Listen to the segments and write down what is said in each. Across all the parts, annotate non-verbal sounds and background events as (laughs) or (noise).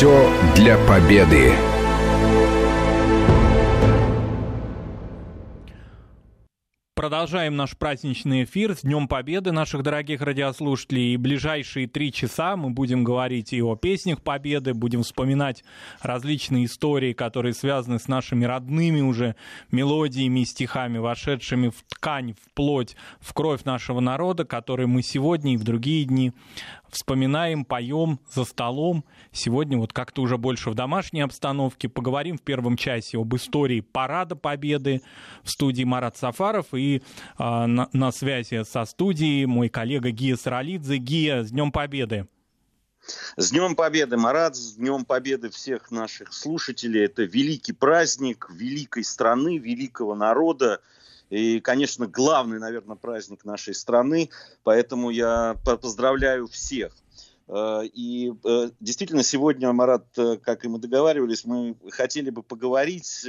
Все для победы. Продолжаем наш праздничный эфир с Днем Победы наших дорогих радиослушателей. И ближайшие три часа мы будем говорить и о песнях Победы, будем вспоминать различные истории, которые связаны с нашими родными уже мелодиями и стихами, вошедшими в ткань, в плоть, в кровь нашего народа, которые мы сегодня и в другие дни вспоминаем, поем за столом. Сегодня вот как-то уже больше в домашней обстановке. Поговорим в первом часе об истории Парада Победы в студии Марат Сафаров и э, на, на связи со студией мой коллега Гия Саралидзе. Гия, с Днем Победы! С Днем Победы, Марат, с Днем Победы всех наших слушателей. Это великий праздник великой страны, великого народа. И, конечно, главный, наверное, праздник нашей страны. Поэтому я поздравляю всех. Э, и э, действительно, сегодня, Марат, э, как и мы договаривались, мы хотели бы поговорить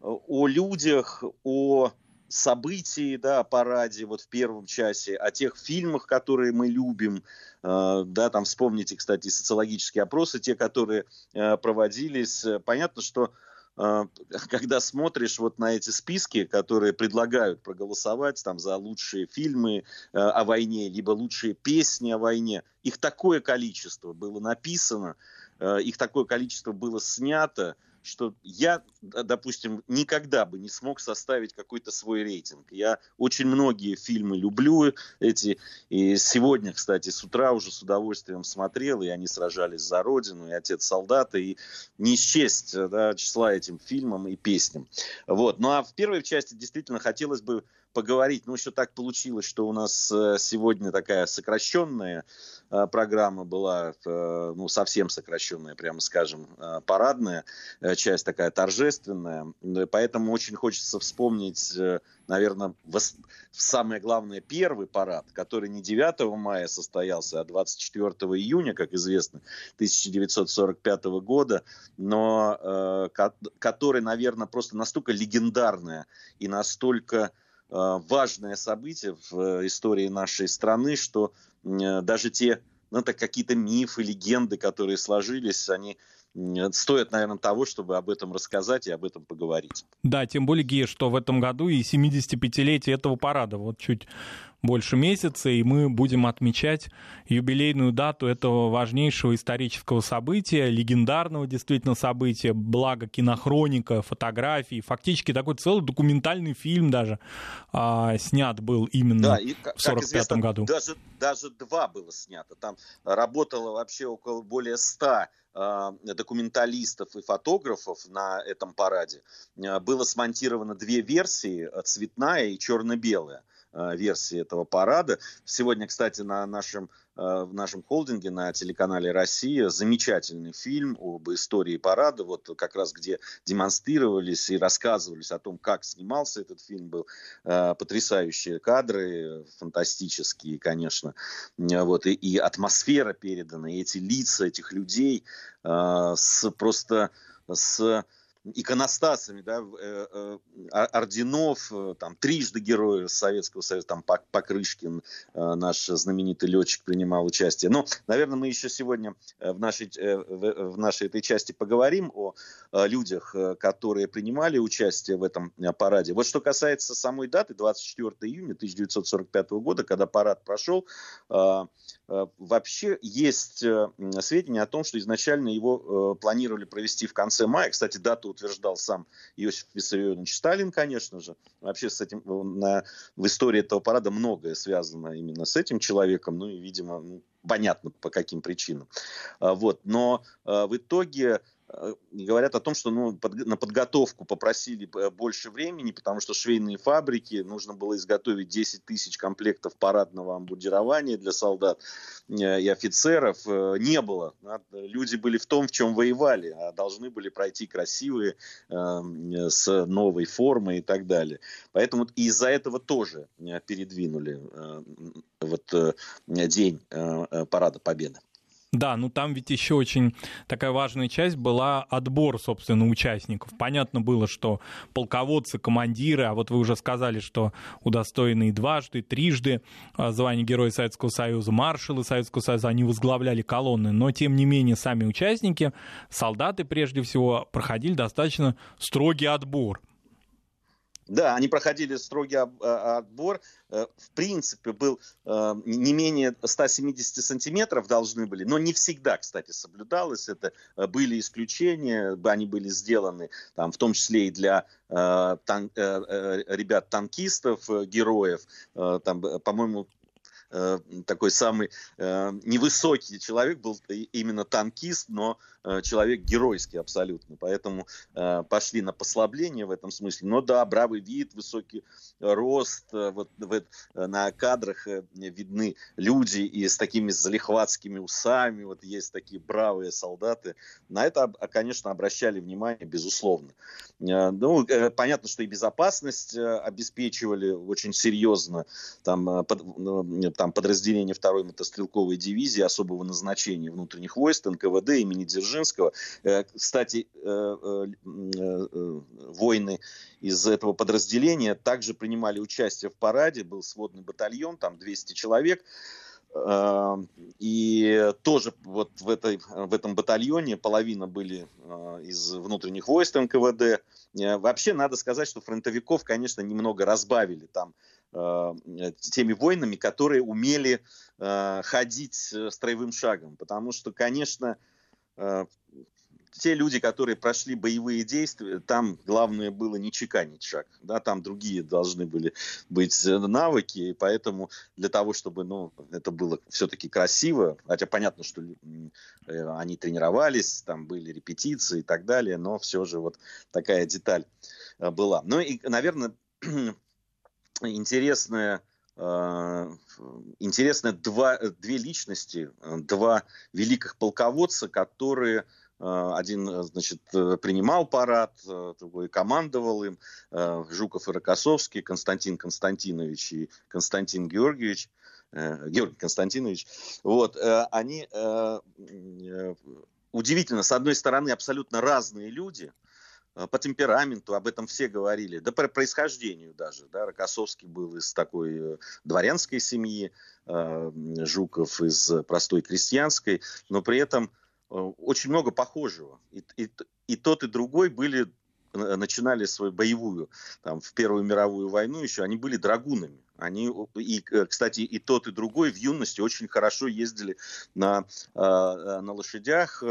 о людях, о событий, да, о параде вот в первом часе, о тех фильмах, которые мы любим, да, там вспомните, кстати, социологические опросы, те, которые проводились. Понятно, что (laughs) когда смотришь вот на эти списки, которые предлагают проголосовать там за лучшие фильмы э, о войне, либо лучшие песни о войне, их такое количество было написано, э, их такое количество было снято, что я, допустим, никогда бы не смог составить какой-то свой рейтинг. Я очень многие фильмы люблю эти, и сегодня, кстати, с утра уже с удовольствием смотрел, и они сражались за Родину, и Отец солдата, и не счесть да, числа этим фильмам и песням. Вот. Ну а в первой части действительно хотелось бы поговорить. Ну, еще так получилось, что у нас э, сегодня такая сокращенная программа была, э, ну, совсем сокращенная, прямо скажем, парадная часть, такая торжественная. Поэтому очень хочется вспомнить, наверное, самое главное, первый парад, который не 9 мая состоялся, а 24 июня, как известно, 1945 года, но который, наверное, просто настолько легендарная и настолько Э, важное событие в э, истории нашей страны, что э, даже те ну, так какие-то мифы, легенды, которые сложились, они стоят, наверное, того, чтобы об этом рассказать и об этом поговорить. Да, тем более, Гея, что в этом году и 75-летие этого парада. Вот чуть больше месяца, и мы будем отмечать юбилейную дату этого важнейшего исторического события, легендарного действительно события, благо кинохроника, фотографии, фактически такой целый документальный фильм даже а, снят был именно да, и, в 45 году. Даже, даже два было снято. Там работало вообще около более ста документалистов и фотографов на этом параде. А, было смонтировано две версии, цветная и черно-белая. Версии этого парада. Сегодня, кстати, на нашем, в нашем холдинге на телеканале «Россия» замечательный фильм об истории парада, вот как раз где демонстрировались и рассказывались о том, как снимался этот фильм, был э, потрясающие кадры, фантастические, конечно, вот, и, и атмосфера передана, и эти лица этих людей с просто с иконостасами, да, э, э, орденов, э, там, трижды героя Советского Союза, там, Покрышкин, наш знаменитый летчик, принимал участие. Но, наверное, мы еще сегодня в нашей, в нашей этой части поговорим о людях, которые принимали участие в этом параде. Вот что касается самой даты, 24 июня 1945 года, когда парад прошел, вообще есть сведения о том, что изначально его планировали провести в конце мая. Кстати, дату утверждал сам Иосиф Виссарионович Сталин, конечно же. Вообще с этим на, в истории этого парада многое связано именно с этим человеком, ну и, видимо, ну, понятно по каким причинам. А, вот. Но в итоге Э, говорят о том, что ну, под, на подготовку попросили э, больше времени, потому что швейные фабрики, нужно было изготовить 10 тысяч комплектов парадного амбудирования для солдат э, и офицеров. Не было. Люди были в том, в чем воевали, а должны были пройти красивые, с новой формой и так далее. Поэтому из-за этого тоже передвинули вот, день Парада Победы. Да, ну там ведь еще очень такая важная часть была отбор, собственно, участников. Понятно было, что полководцы, командиры, а вот вы уже сказали, что удостоенные дважды, трижды а, звания Героя Советского Союза, маршалы Советского Союза, они возглавляли колонны, но тем не менее сами участники, солдаты прежде всего, проходили достаточно строгий отбор. Да, они проходили строгий а, отбор. Э, в принципе, был э, не менее 170 сантиметров должны были, но не всегда, кстати, соблюдалось это. Э, были исключения, они были сделаны, там, в том числе и для тан ребят-танкистов, героев. Там, по-моему, Э, такой самый э, невысокий человек был именно танкист, но э, человек геройский абсолютно. Поэтому пошли на послабление в этом смысле. Но да, бравый вид, высокий рост. Вот на кадрах видны люди и с такими залихватскими усами. Вот есть такие бравые солдаты. На это, конечно, обращали внимание, безусловно. Ну, понятно, что и безопасность обеспечивали очень серьезно. Там, ну, там подразделение второй мотострелковой дивизии особого назначения внутренних войск НКВД имени Дзержинского. Э, кстати, э, э, воины из этого подразделения также принимали участие в параде, был сводный батальон, там 200 человек. И тоже вот в, этой, в этом батальоне половина были из внутренних войск НКВД. Вообще надо сказать, что фронтовиков, конечно, немного разбавили. Там теми воинами, которые умели ходить строевым шагом. Потому что, конечно, те люди, которые прошли боевые действия, там главное было не чеканить шаг, да, там другие должны были быть навыки, и поэтому для того, чтобы, ну, это было все-таки красиво, хотя понятно, что они тренировались, там были репетиции и так далее, но все же вот такая деталь была. Ну и, наверное, (clears throat) интересная э, интересно два, две личности, два великих полководца, которые э, один, значит, принимал парад, другой командовал им, э, Жуков и Рокоссовский, Константин Константинович и Константин Георгиевич, Георгий Константинович, вот, они удивительно, с одной стороны, абсолютно разные люди – Э, по темпераменту, об этом все говорили, да по происхождению даже. Да, Рокоссовский был из такой э, дворянской семьи, э, Жуков из простой крестьянской, но при этом очень много похожего. И, и, и тот, и другой были начинали свою боевую, там, в Первую мировую войну еще, они были драгунами. Они, и, кстати, и тот, и другой в юности очень хорошо ездили на, а, на лошадях,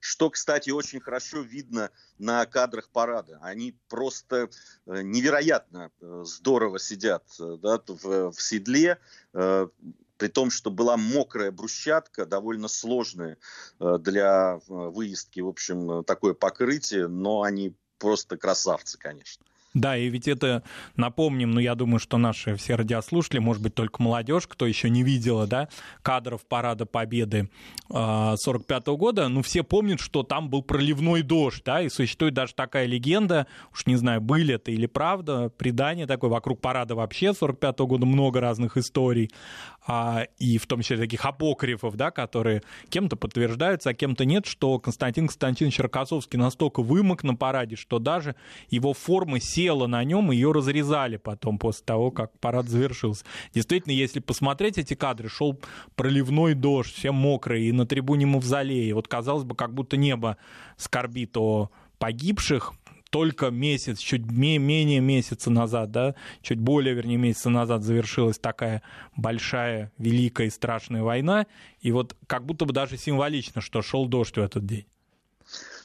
что, кстати, очень хорошо видно на кадрах парада. Они просто э, невероятно э, здорово сидят да, в, в седле, э, при том, что была мокрая брусчатка, довольно сложная для выездки, в общем, такое покрытие, но они просто красавцы, конечно. Да, и ведь это, напомним, ну, я думаю, что наши все радиослушатели, может быть, только молодежь, кто еще не видела, да, кадров Парада Победы 45 -го года, ну, все помнят, что там был проливной дождь, да, и существует даже такая легенда, уж не знаю, были это или правда, предание такое, вокруг Парада вообще 45 -го года много разных историй, а, и в том числе таких апокрифов, да, которые кем-то подтверждаются, а кем-то нет, что Константин Константинович Рокоссовский настолько вымок на параде, что даже его формы села на нем, ее разрезали потом после того, как парад завершился. Действительно, если посмотреть эти кадры, шел проливной дождь, все мокрые, и на трибуне Мавзолея. Вот казалось бы, как будто небо скорбит о погибших, только месяц, чуть менее месяца назад, да, чуть более, вернее, месяца назад завершилась такая большая, великая и страшная война, и вот как будто бы даже символично, что шел дождь в этот день.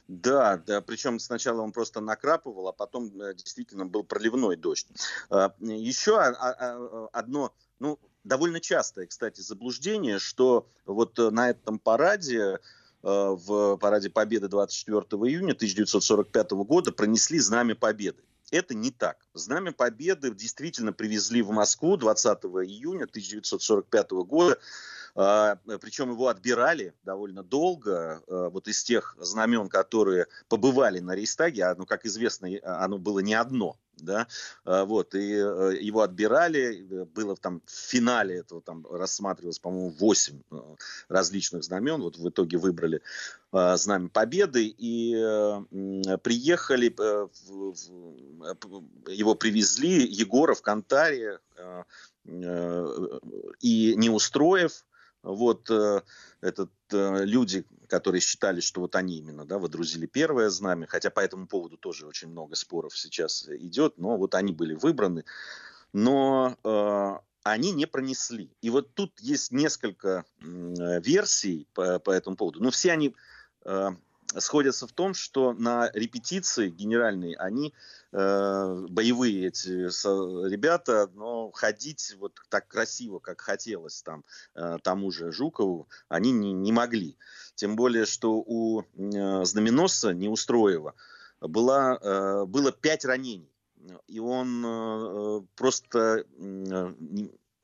Да, да, причем сначала он просто накрапывал, а потом э, действительно был проливной дождь. А, еще одно, ну, довольно частое, кстати, заблуждение, что вот на этом параде Э, в параде Победы 24 июня 1945 года пронесли Знамя Победы. Это не так. Знамя Победы действительно привезли в Москву 20 июня 1945 года. А, Причем его отбирали довольно долго. А, вот из тех знамен, которые побывали на Рейстаге, а, ну, как известно, оно было не одно. Да, вот, и его отбирали, было там в финале этого там рассматривалось, по-моему, 8 различных знамен, вот в итоге выбрали знамя Победы, и приехали, его привезли, Егоров, Кантария, и не устроив, вот э, этот, э, люди, которые считали, что вот они именно да, водрузили первое знамя, хотя по этому поводу тоже очень много споров сейчас идет, но вот они были выбраны, но э, они не пронесли. И вот тут есть несколько э, версий по, по этому поводу, но все они э, сходятся в том, что на репетиции генеральной они боевые эти ребята, но ходить вот так красиво, как хотелось там э, тому же Жукову, они не, не могли. Тем более, что у э, знаменосца Неустроева была, э, было пять ранений. И он э, просто э,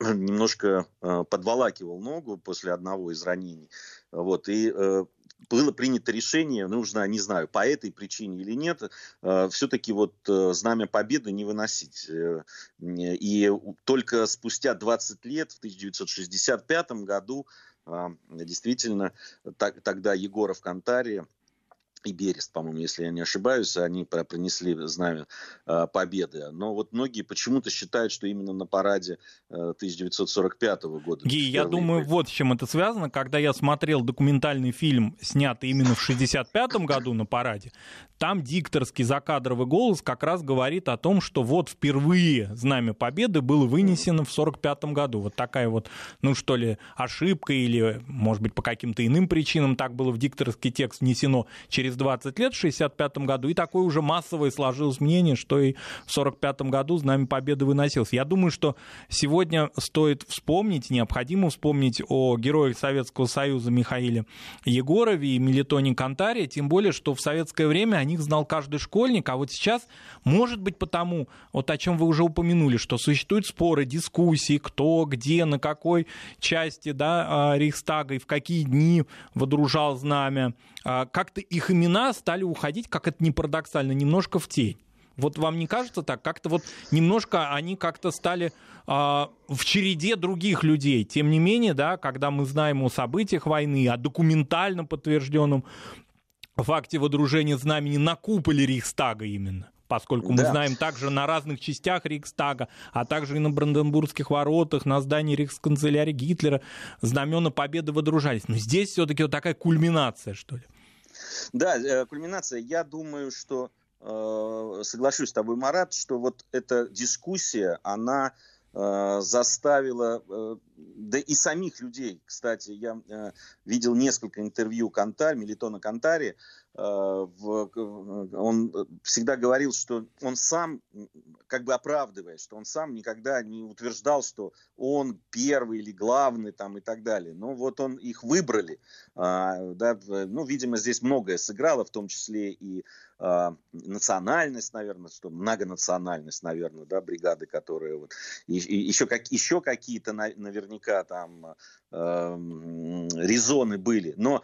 (clears throat) немножко э, подволакивал ногу после одного из ранений. Вот, и э, было принято решение, нужно, не знаю, по этой причине или нет, э, все-таки вот э, знамя победы не выносить. Э, и только спустя 20 лет, в 1965 году, действительно, тогда Егоров Кантария и Берест, по-моему, если я не ошибаюсь, они принесли знамя э, победы. Но вот многие почему-то считают, что именно на параде э, 1945 года. Ги, я думаю, вот с чем это связано. Когда я смотрел документальный фильм, снятый именно в 1965 году на параде, там дикторский закадровый голос как раз говорит о том, что вот впервые знамя победы было вынесено в 1945 году. Вот такая вот, ну что ли, ошибка или, может быть, по каким-то иным причинам так было в дикторский текст внесено через через 20 лет, в 65 году, и такое уже массовое сложилось мнение, что и в 45 году Знамя Победы выносилось. Я думаю, что сегодня стоит вспомнить, необходимо вспомнить о героях Советского Союза Михаиле Егорове и Мелитоне Кантаре, тем более, что в советское время о них знал каждый школьник, а вот сейчас, может быть, потому, вот о чем вы уже упомянули, что существуют споры, дискуссии, кто, где, на какой части да, а, Рейхстага и в какие дни водружал знамя, как-то их имена стали уходить, как это не парадоксально, немножко в тень. Вот вам не кажется так? Как-то вот немножко они как-то стали а, в череде других людей. Тем не менее, да, когда мы знаем о событиях войны, о документально подтвержденном факте водружения знамени на куполе Рейхстага именно, поскольку да. мы знаем также на разных частях Рейхстага, а также и на Бранденбургских воротах, на здании рейхсканцелярии Гитлера знамена победы водружались. Но здесь все-таки вот такая кульминация, что ли. Да, э, кульминация. Я думаю, что э, соглашусь с тобой, Марат, что вот эта дискуссия, она э, заставила, да и самих людей, кстати, я видел несколько интервью Кантарь, Мелитона Кантари, он всегда говорил, что он сам, как бы оправдывая, что он сам никогда не утверждал, что он первый или главный там и так далее. Но вот он их выбрали. А, да, ну, видимо, здесь многое сыграло, в том числе и а, национальность, наверное, что многонациональность, наверное, да, бригады, которые вот, и, и еще, как, еще какие-то наверняка там э, резоны были. Но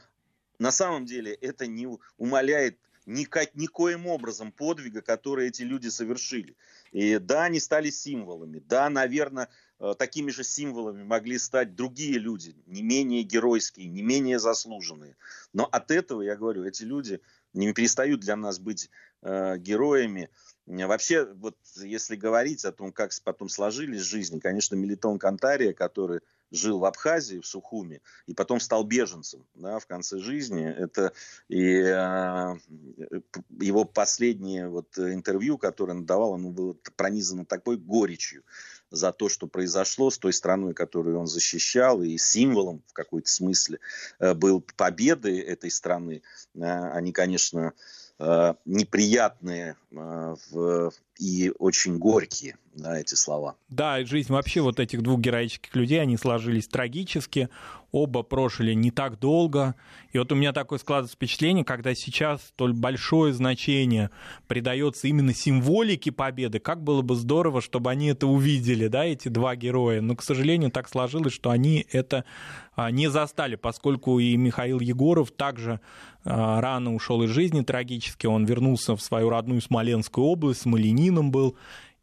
на самом деле это не умаляет никак, никоим образом подвига, который эти люди совершили. И да, они стали символами. Да, наверное, э, такими же символами могли стать другие люди, не менее геройские, не менее заслуженные. Но от этого, я говорю, эти люди не перестают для нас быть э, героями. Вообще, вот если говорить о том, как потом сложились жизни, конечно, Мелитон Кантария, который жил в Абхазии, в Сухуме, и потом стал беженцем да, в конце жизни. Это и э, его последнее вот интервью, которое он давал, оно было пронизано такой горечью за то, что произошло с той страной, которую он защищал, и символом в какой-то смысле э, был победы этой страны. Э, они, конечно, неприятные в, и очень горькие, да, эти слова. Да, жизнь вообще вот этих двух героических людей, они сложились трагически, оба прожили не так долго. И вот у меня такое складывается впечатление, когда сейчас столь большое значение придается именно символике победы, как было бы здорово, чтобы они это увидели, да, эти два героя. Но, к сожалению, так сложилось, что они это а, не застали, поскольку и Михаил Егоров также а, рано ушел из жизни трагически. Он вернулся в свою родную Смоленскую область, Смолени, дворянином был,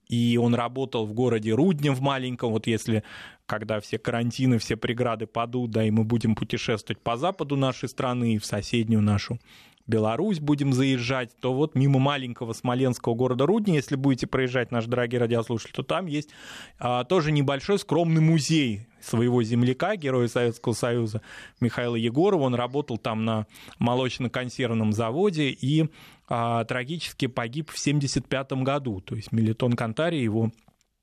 и он работал в городе Рудне в маленьком, вот если когда все карантины, все преграды падут, да, и мы будем путешествовать по западу нашей страны и в соседнюю нашу Беларусь будем заезжать, то вот мимо маленького смоленского города Рудни, если будете проезжать, наши дорогие радиослушатели, то там есть а, тоже небольшой скромный музей своего земляка, героя Советского Союза Михаила Егорова. Он работал там на молочно-консервном заводе и а, трагически погиб в 1975 году. То есть Мелитон Кантари, его,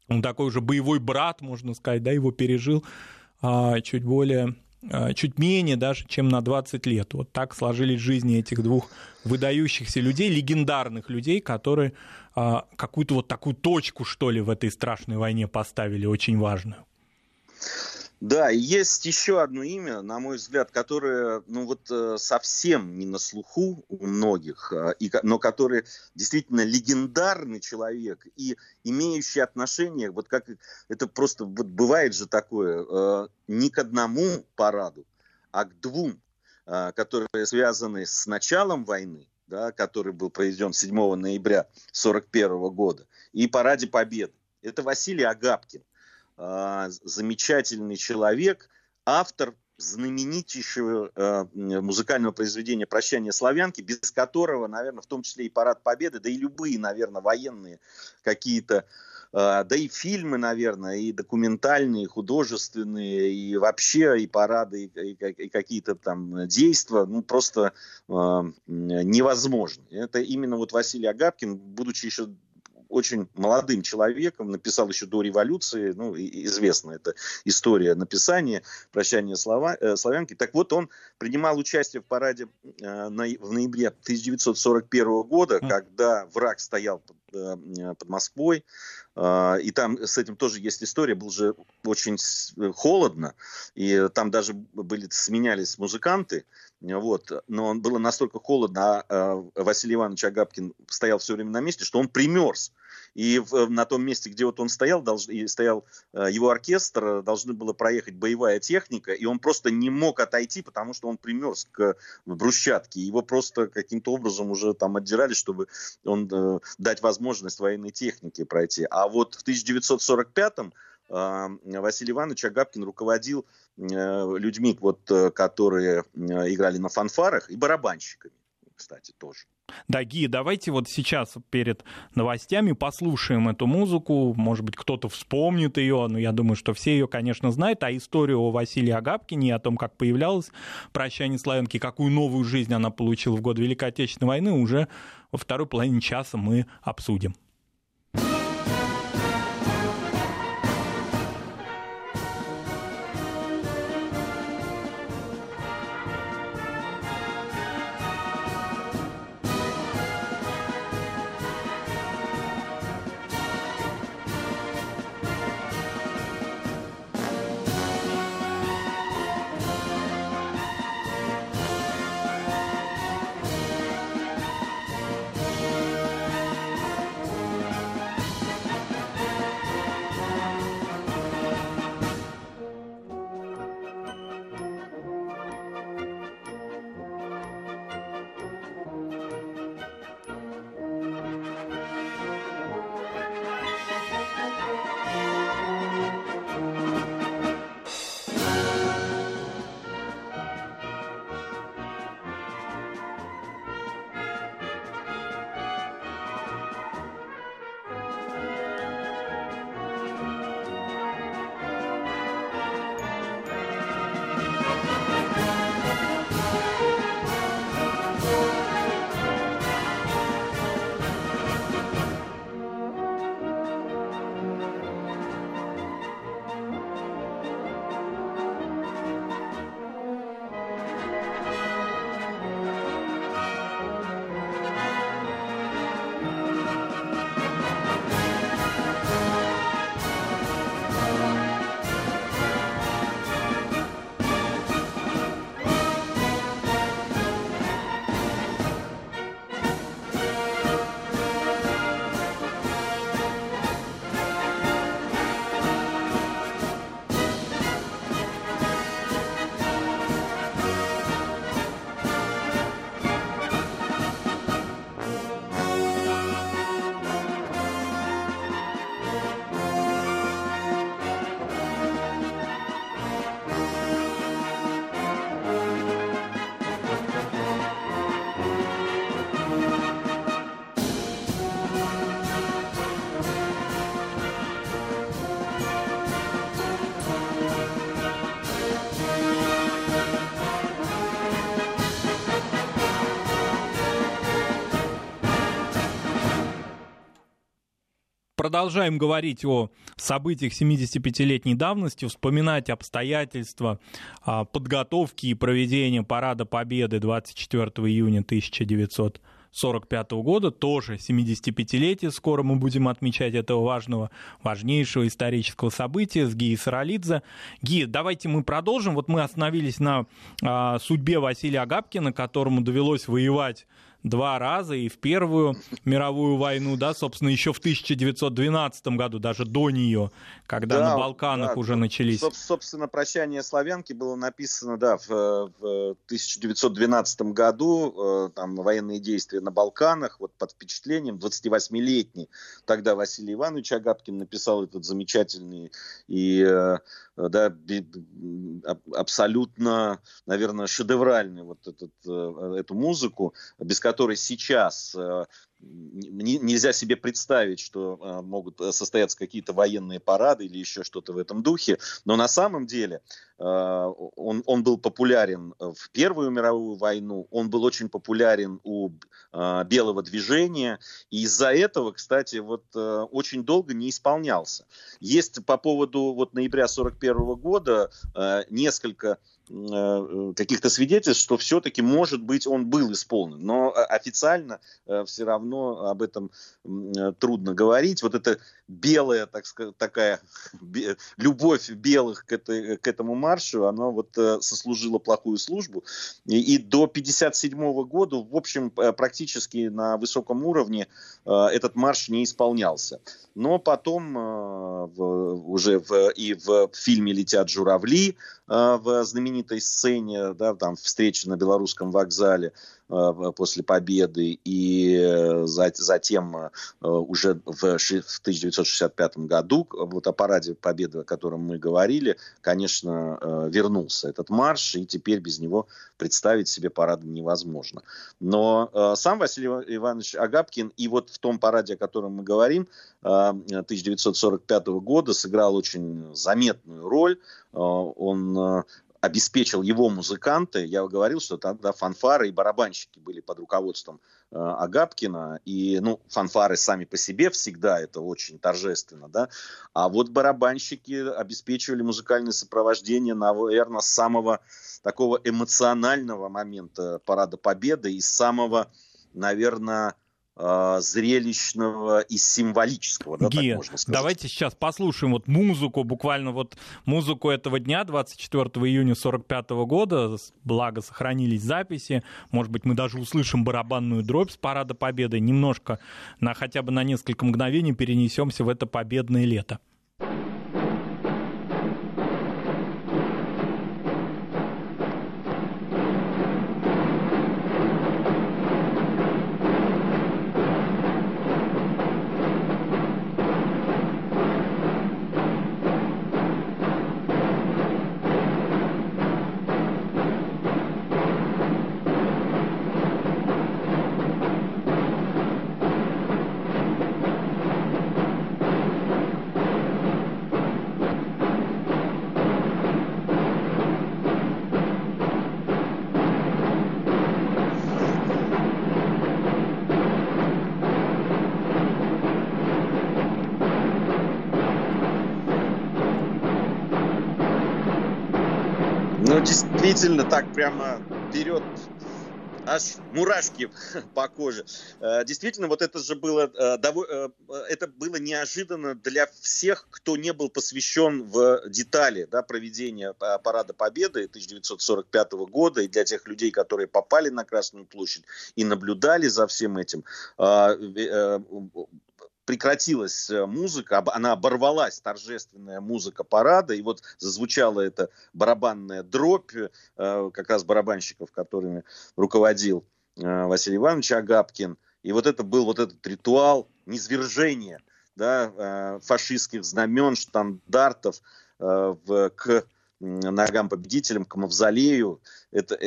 он такой уже боевой брат, можно сказать, да, его пережил а, чуть более чуть менее даже, чем на 20 лет. Вот так сложились жизни этих двух выдающихся людей, легендарных людей, которые а, какую-то вот такую точку, что ли, в этой страшной войне поставили, очень важную. Да, есть еще одно имя, на мой взгляд, которое, ну вот э, совсем не на слуху у многих, и, но который действительно легендарный человек и имеющий отношение, вот как это просто вот бывает же такое, э, не к одному параду, а к двум, э, которые связаны с началом войны, да, который был проведен 7 ноября 1941 года, и параде Победы. Это Василий Агапкин замечательный человек, автор знаменитейшего э, музыкального произведения «Прощание славянки», без которого, наверное, в том числе и «Парад Победы», да и любые, наверное, военные какие-то, э, да и фильмы, наверное, и документальные, и художественные, и вообще и парады, и, какие-то там действия, ну, просто невозможно. Это именно вот Василий Агапкин, будучи еще очень молодым человеком, написал еще до революции, ну, известна эта история написания «Прощание слова, э, славянки». Так вот, он принимал участие в параде э, на, в ноябре 1941 года, когда враг стоял под, э, под Москвой, и там с этим тоже есть история, было же очень холодно, и там даже были, сменялись музыканты, вот, но было настолько холодно, а э, Василий Иванович Агапкин стоял все время на месте, что он примерз. И на том месте, где вот он стоял, долж, и стоял э, его оркестр, должны было проехать боевая техника, и он просто не мог отойти, потому что он примерз к брусчатке. Его просто каким-то образом уже там отдирали, чтобы он э, дать возможность военной технике пройти. А вот в 1945-м э, Василий Иванович Агапкин руководил людьми, вот, э, которые играли на фанфарах, и барабанщиками, кстати, тоже. Да, Ги, давайте вот сейчас перед новостями послушаем эту музыку. Может быть, кто-то вспомнит ее, но я думаю, что все ее, конечно, знают. А историю о Василии Агапкине, о том, как появлялось «Прощание славянки», какую новую жизнь она получила в год Великой Отечественной войны, уже во второй половине часа мы обсудим. Продолжаем говорить о событиях 75-летней давности, вспоминать обстоятельства а, подготовки и проведения Парада Победы 24 июня 1900 1945 года, тоже 75-летие, скоро мы будем отмечать этого важного, важнейшего исторического события с Гией Саралидзе. Ги, давайте мы продолжим. Вот мы остановились на а, судьбе Василия Агапкина, которому довелось воевать два раза, и в Первую мировую войну, да, собственно, еще в 1912 году, даже до нее, когда да, на Балканах да, уже начались. Собственно, «Прощание славянки» было написано, да, в, в 1912 году, э, там военные действия на Балканах, вот под впечатлением 28-летний тогда Василий Иванович Агапкин написал этот замечательный и э, да, абсолютно, наверное, шедевральный вот этот, э, эту музыку, без которой сейчас э, нельзя себе представить, что э, могут состояться какие-то военные парады или еще что-то в этом духе. Но на самом деле он, он был популярен в Первую мировую войну, он был очень популярен у белого движения, и из-за этого, кстати, вот очень долго не исполнялся. Есть по поводу вот ноября 41 года несколько Э, каких-то свидетельств, что все-таки, может быть, он был исполнен. Но э, официально э, все равно об этом трудно говорить. Вот эта белая, так сказать, такая (laughs) любовь белых к, этой, к этому маршу, она вот сослужила плохую службу. И, и до 1957 года, в общем, практически на высоком уровне этот марш не исполнялся. Но потом уже в, и в фильме «Летят журавли» в знаменитой сцене, да, там встречи на белорусском вокзале, после победы, и э, затем э, уже в 1965 году, вот о параде победы, о котором мы говорили, конечно, вернулся этот марш, и теперь без него представить себе парад невозможно. Но сам Василий Иванович Агапкин и вот в том параде, о котором мы говорим, 1945 года сыграл очень заметную роль. Он обеспечил его музыканты. Я говорил, что тогда фанфары и барабанщики были под руководством э, Агапкина. И, ну, фанфары сами по себе всегда это очень торжественно, да. А вот барабанщики обеспечивали музыкальное сопровождение, наверное, с самого такого эмоционального момента Парада Победы и самого, наверное, зрелищного и символического, да, Гия, так можно сказать. давайте сейчас послушаем вот музыку, буквально вот музыку этого дня, 24 июня 45 года, благо сохранились записи, может быть, мы даже услышим барабанную дробь с Парада Победы, немножко, на, хотя бы на несколько мгновений перенесемся в это победное лето. Действительно так прямо берет аж мурашки (laughs) по коже. Э, действительно, вот это же было, э, э, это было неожиданно для всех, кто не был посвящен в детали да, проведения Парада Победы 1945 года, и для тех людей, которые попали на Красную площадь и наблюдали за всем этим прекратилась э, музыка, она оборвалась, торжественная музыка парада, и вот зазвучала эта барабанная дробь, э, как раз барабанщиков, которыми руководил э, Василий Иванович Агапкин. И вот это был вот этот ритуал низвержения да, фашистских знамен, штандартов к ногам победителям, к мавзолею. Это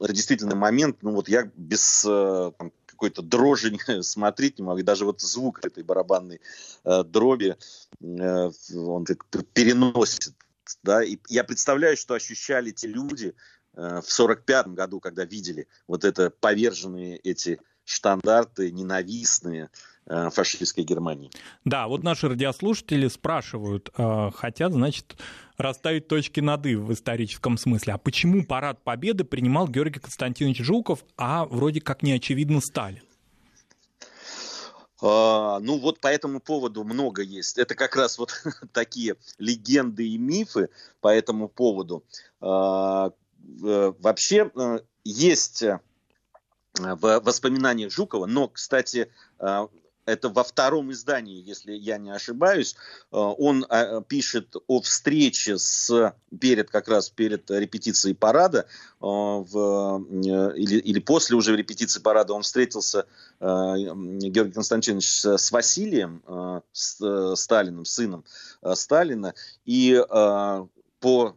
действительно момент, ну вот я без там, какой-то дрожи (laughs) смотреть не могу. И даже вот звук этой барабанной э, дроби, э, он как переносит. Да? И я представляю, что ощущали те люди э, в 45 году, когда видели вот это поверженные эти штандарты ненавистные, фашистской Германии. Да, вот наши радиослушатели спрашивают, хотят, значит, расставить точки над «и» в историческом смысле. А почему парад Победы принимал Георгий Константинович Жуков, а вроде как не очевидно Сталин? А, ну вот по этому поводу много есть. Это как раз вот (laughs) такие легенды и мифы по этому поводу. А, э, вообще э, есть э, в воспоминаниях Жукова, но, кстати, это во втором издании, если я не ошибаюсь, э, он э, пишет о встрече с перед как раз перед репетицией парада э, в, или, или после уже репетиции парада он встретился Георгий Константинович с Василием с Сталиным, сыном Сталина, и по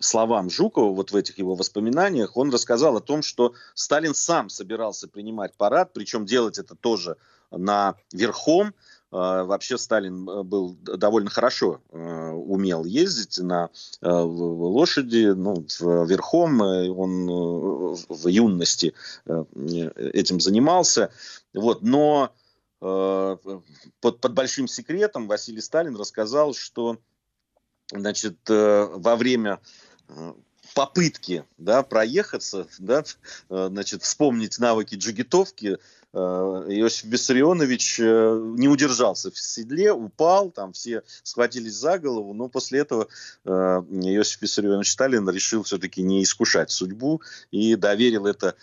словам Жукова, вот в этих его воспоминаниях, он рассказал о том, что Сталин сам собирался принимать парад, причем делать это тоже на верхом. А, вообще Сталин э, был довольно хорошо э, умел ездить на э, лошади, ну, верхом. Он в юности этим занимался. Вот. Но под, под большим секретом Василий Сталин рассказал, что значит, во время попытки да, проехаться, да, значит, вспомнить навыки джигитовки, Э, Иосиф Виссарионович э, не удержался в седле, упал, там все схватились за голову, но после этого э, Иосиф Виссарионович Сталин решил все-таки не искушать судьбу и доверил это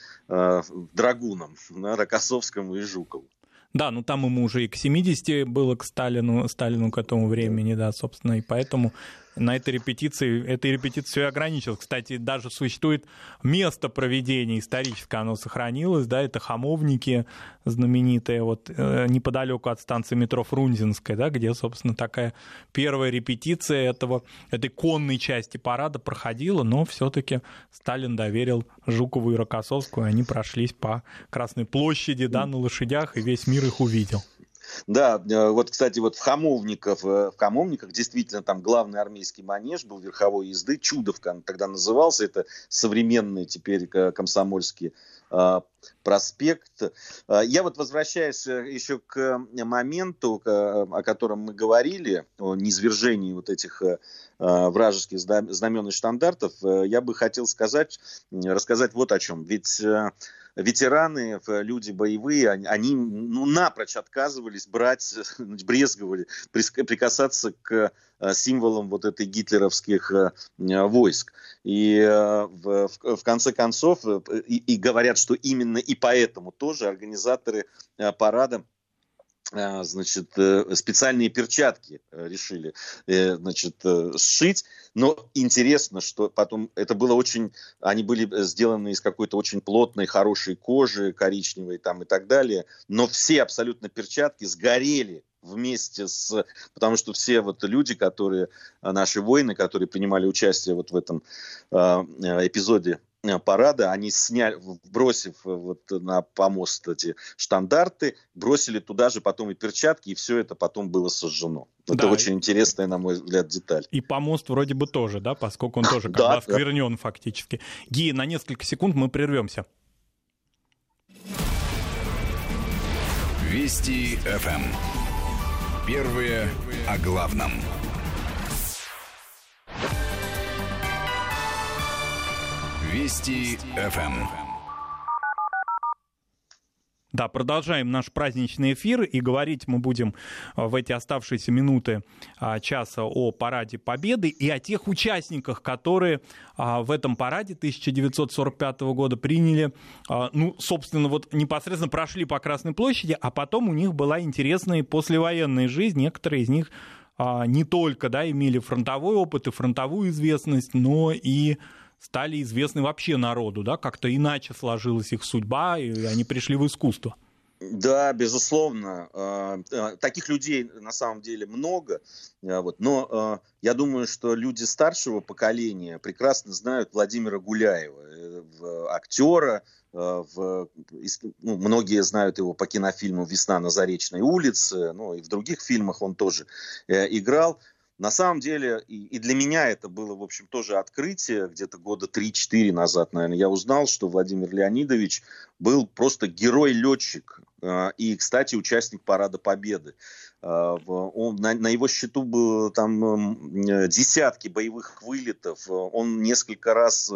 драгунам, Рокоссовскому и Жукову. Да, ну там ему уже и к 70 было к Сталину, Сталину к этому времени, да, собственно, и поэтому на этой репетиции, этой репетиции ограничилось. Кстати, даже существует место проведения историческое, оно сохранилось, да, это Хамовники знаменитые, вот э, неподалеку от станции метро Фрунзенская, да, где, собственно, такая первая репетиция этого, этой конной части парада проходила, но все-таки Сталин доверил Жукову и Рокоссовскую, они прошлись по Красной площади, да, на лошадях, и весь мир их увидел. Да, э, вот, кстати, вот в Хамовниках, э, в Хамовниках действительно там главный армейский манеж был верховой езды, Чудовка тогда назывался, это современный теперь э, комсомольский проспект. Я вот возвращаюсь еще к моменту, о котором мы говорили, о низвержении вот этих вражеских знамен и штандартов, я бы хотел сказать, рассказать вот о чем. Ведь ветераны, люди боевые, они ну, напрочь отказывались брать, брезговали, прикасаться к э, символам вот этой гитлеровских э, войск. И э, в, в конце концов, и, и говорят, что именно и поэтому тоже организаторы парада значит, э, специальные перчатки э, решили, э, значит, сшить. Но интересно, что потом это было очень, они были сделаны из какой-то очень плотной, хорошей кожи, коричневой там и так далее. Но все абсолютно перчатки сгорели вместе с... Потому что все вот люди, которые, наши воины, которые принимали участие вот в этом эпизоде Э, парада, они сняли, бросив э, вот на помост эти штандарты, бросили туда же потом и перчатки, и все это потом было сожжено. Это да. очень интересная, на мой взгляд, деталь. И помост вроде бы тоже, да, поскольку он (laughs) тоже как осквернен да. фактически. Ги, на несколько секунд мы прервемся. Вести ФМ. Эм. Первые о главном. Вести ФМ. Да, продолжаем наш праздничный эфир, и говорить мы будем в эти оставшиеся минуты а, часа о Параде Победы и о тех участниках, которые а, в этом параде 1945 года приняли, а, ну, собственно, вот непосредственно прошли по Красной площади, а потом у них была интересная послевоенная жизнь, некоторые из них не только, да, имели фронтовой опыт и фронтовую известность, но и стали известны вообще народу, да, как-то иначе сложилась их судьба, и они пришли в искусство. Да, безусловно. А, а, таких людей на самом деле много. А, вот. Но я думаю, что люди старшего поколения прекрасно знают Владимира Гуляева, э, актера. В, ну, многие знают его по кинофильму «Весна на Заречной улице», ну и в других фильмах он тоже э, играл. На самом деле, и, и для меня это было, в общем, тоже открытие, где-то года 3-4 назад, наверное, я узнал, что Владимир Леонидович был просто герой-летчик. э, и, кстати, участник Парада Победы. Э, он, на, на его счету было там десятки боевых вылетов. Он несколько раз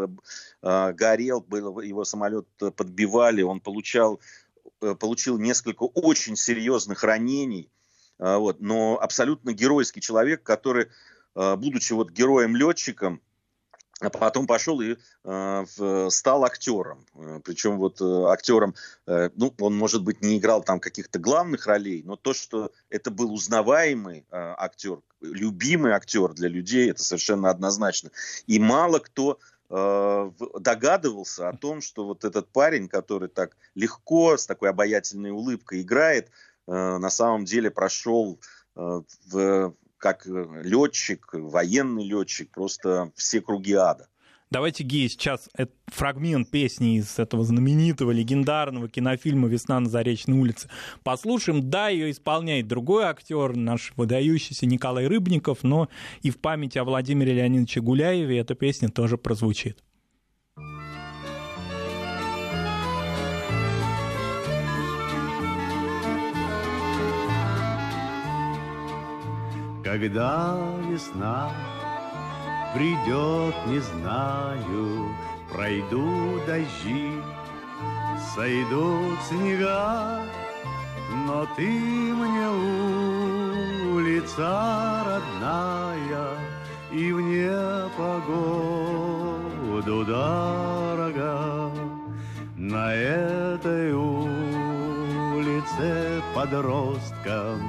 горел, его самолет подбивали, он получал, получил несколько очень серьезных ранений. Вот, но абсолютно геройский человек, который, будучи вот героем-летчиком, а потом пошел и стал актером. Причем вот э, актером, э, ну, он, может быть, не играл там каких-то главных ролей, но то, что это был узнаваемый актер, любимый актер для людей, это совершенно однозначно. И мало кто догадывался о том, что вот этот парень, который так легко, с такой обаятельной улыбкой играет, на самом деле прошел э, в как э, летчик, военный летчик, просто все круги ада. Давайте, Гей, сейчас фрагмент песни из этого знаменитого, легендарного кинофильма «Весна на Заречной улице» послушаем. Да, ее исполняет другой актер, наш выдающийся Николай Рыбников, но и в памяти о Владимире Леонидовиче Гуляеве эта песня тоже прозвучит. Когда весна придет, не знаю, Пройду дожди, сойдут снега, Но ты мне улица родная И вне погоду дорога. На этой улице подросткам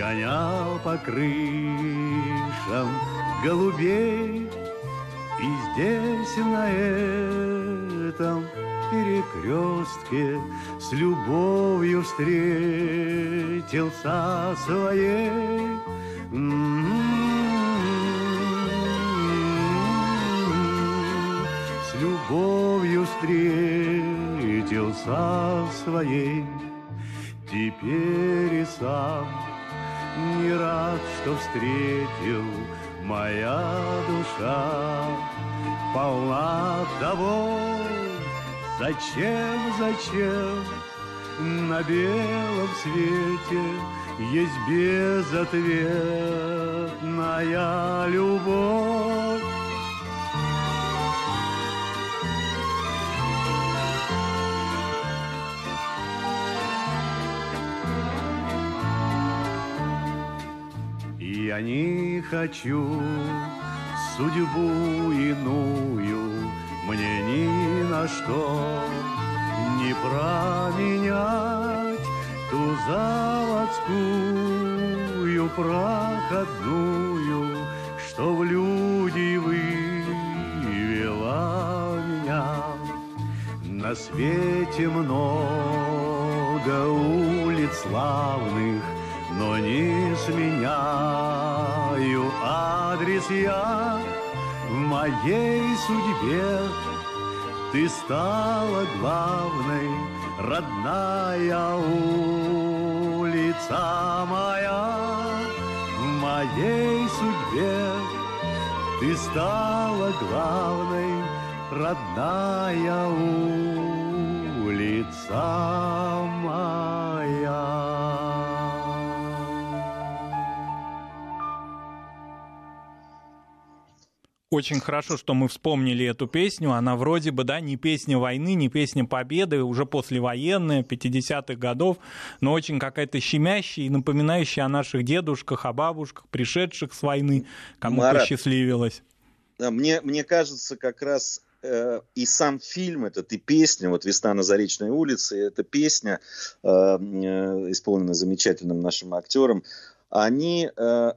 Гонял по крышам голубей. И здесь на этом перекрестке С любовью встретился своей. С любовью встретился своей. Теперь и сам не рад, что встретил моя душа. Полна того, зачем, зачем? На белом свете есть безответная любовь. Я не хочу судьбу иную Мне ни на что не променять Ту заводскую проходную Что в люди вывела меня. На свете много улиц славных но не сменяю адрес я в моей судьбе. Ты стала главной, родная улица моя. В моей судьбе ты стала главной, родная улица моя. Очень хорошо, что мы вспомнили эту песню. Она вроде бы, да, не песня войны, не песня победы, уже послевоенная, 50-х годов, но очень какая-то щемящая и напоминающая о наших дедушках, о бабушках, пришедших с войны, кому Марат, посчастливилось. Мне, мне кажется, как раз э, и сам фильм этот, и песня, вот «Весна на Заречной улице», эта песня, э, э, исполненная замечательным нашим актером, они... Э,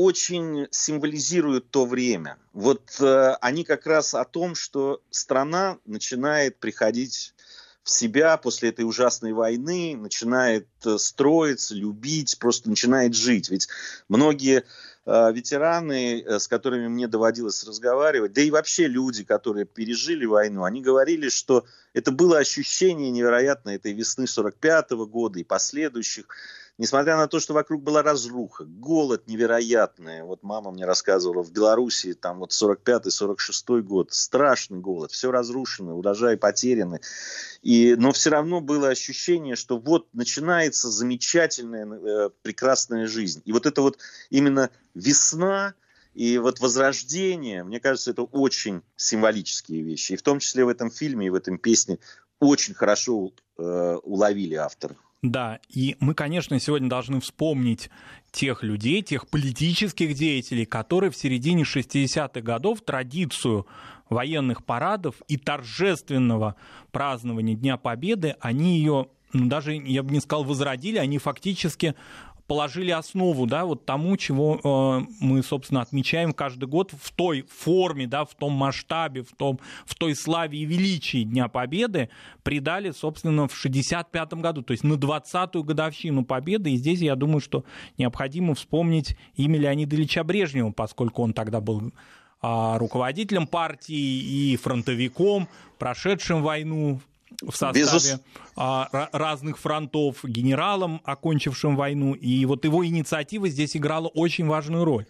очень символизируют то время. Вот э, они как раз о том, что страна начинает приходить в себя после этой ужасной войны, начинает э, строиться, любить, просто начинает жить. Ведь многие э, ветераны, э, с которыми мне доводилось разговаривать, да и вообще люди, которые пережили войну, они говорили, что это было ощущение невероятное этой весны 45 -го года и последующих несмотря на то, что вокруг была разруха, голод невероятный. Вот мама мне рассказывала, в Белоруссии там вот 45-46 год, страшный голод, все разрушено, урожаи потеряны. И, но все равно было ощущение, что вот начинается замечательная, э, прекрасная жизнь. И вот это вот именно весна, и вот возрождение, мне кажется, это очень символические вещи. И в том числе в этом фильме и в этом песне очень хорошо э, уловили авторы. Да, и мы, конечно, сегодня должны вспомнить тех людей, тех политических деятелей, которые в середине 60-х годов традицию военных парадов и торжественного празднования Дня Победы, они ее ну, даже, я бы не сказал, возродили, они фактически положили основу, да, вот тому, чего э, мы, собственно, отмечаем каждый год в той форме, да, в том масштабе, в, том, в той славе и величии Дня Победы придали, собственно, в 65 году, то есть на 20-ю годовщину Победы. И здесь, я думаю, что необходимо вспомнить имя Леонида Ильича Брежнева, поскольку он тогда был а, руководителем партии и фронтовиком, прошедшим войну в составе Безус... а, разных фронтов, генералом, окончившим войну. И вот его инициатива здесь играла очень важную роль.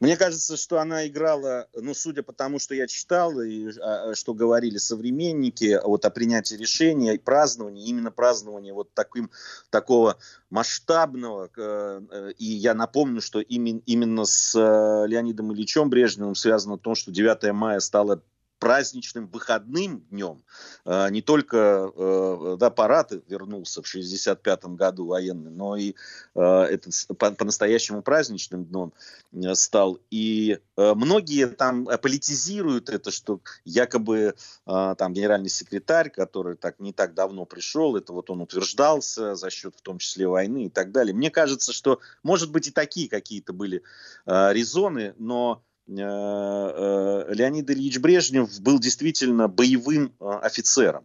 Мне кажется, что она играла, ну, судя по тому, что я читал и а, что говорили современники вот, о принятии решения и праздновании, именно празднование вот таким, такого масштабного. Э, и я напомню, что именно, именно с э, Леонидом Ильичем Брежневым связано то, что 9 мая стало праздничным выходным днем. А, не только э, да, парад вернулся в 65 году военный, но и а, это по-настоящему праздничным днем э, стал. И э, многие там политизируют это, что якобы там генеральный секретарь, который так не так давно пришел, это вот он утверждался за счет в том числе войны и так далее. Мне кажется, что может быть и такие какие-то были резоны, но Э, э, Леонид Ильич Брежнев был действительно боевым э, офицером,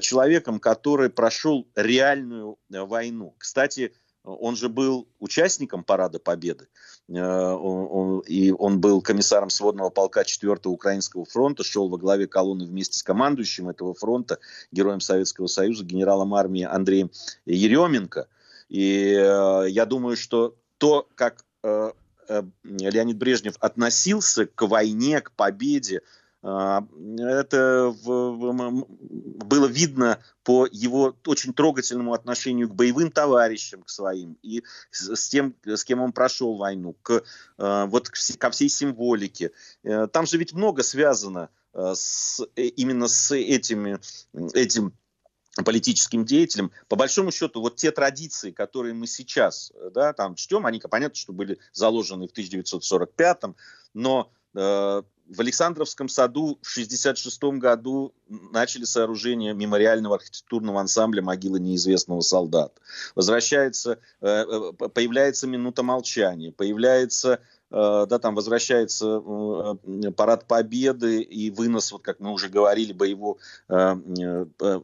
человеком, который прошел реальную войну. Кстати, он же был участником Парада Победы, и он был комиссаром сводного полка 4-го Украинского фронта, шел во главе колонны вместе с командующим этого фронта, героем Советского Союза, генералом армии Андреем Еременко. И я думаю, что то, как Э, Леонид Брежнев относился к войне, к победе, э, это было видно по его очень трогательному отношению к боевым товарищам, к своим, и с тем, с кем он прошел войну, к, э, вот ко всей символике. Там же ведь много связано с, именно с этими, этим политическим деятелям. По большому счету, вот те традиции, которые мы сейчас да, там чтем, они, понятно, что были заложены в 1945-м, но э, в Александровском саду в 1966 году начали сооружение мемориального архитектурного ансамбля «Могила неизвестного солдата». Возвращается, э, э появляется минута молчания, появляется Э, да, там возвращается парад победы и вынос, вот как мы уже говорили, боевого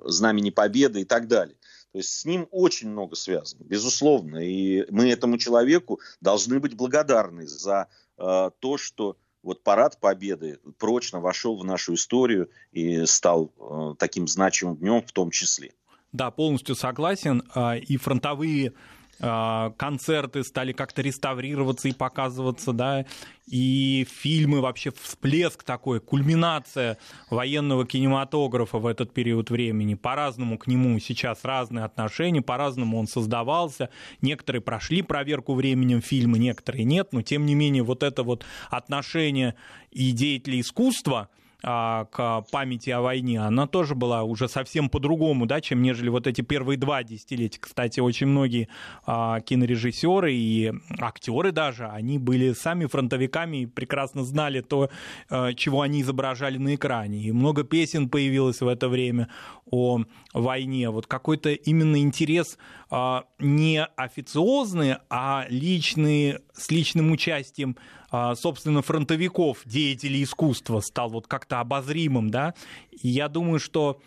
знамени победы и так далее. То есть с ним очень много связано, безусловно. И мы этому человеку должны быть благодарны за то, что вот парад Победы прочно вошел в нашу историю и стал таким значимым днем в том числе. Да, полностью согласен. А, и фронтовые концерты стали как-то реставрироваться и показываться, да, и фильмы, вообще всплеск такой, кульминация военного кинематографа в этот период времени. По-разному к нему сейчас разные отношения, по-разному он создавался. Некоторые прошли проверку временем фильмы, некоторые нет, но тем не менее вот это вот отношение и деятелей искусства – а, к памяти о войне, она тоже была уже совсем по-другому, да, чем нежели вот эти первые два десятилетия. Кстати, очень многие а, кинорежиссеры и актеры даже, они были сами фронтовиками и прекрасно знали то, а, чего они изображали на экране. И много песен появилось в это время о войне. Вот какой-то именно интерес а, не официозный, а личный, с личным участием а, собственно, фронтовиков, деятелей искусства, стал вот как-то обозримым, да, и я думаю, что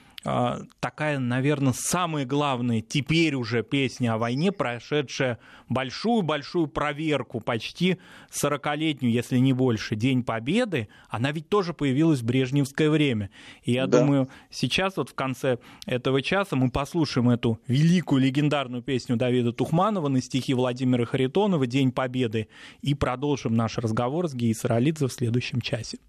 такая, наверное, самая главная теперь уже песня о войне, прошедшая большую-большую проверку, почти 40-летнюю, если не больше, День Победы, она ведь тоже появилась в брежневское время. И я да. думаю, сейчас вот в конце этого часа мы послушаем эту великую легендарную песню Давида Тухманова на стихи Владимира Харитонова «День Победы» и продолжим наш разговор с Геей Саралидзе в следующем часе.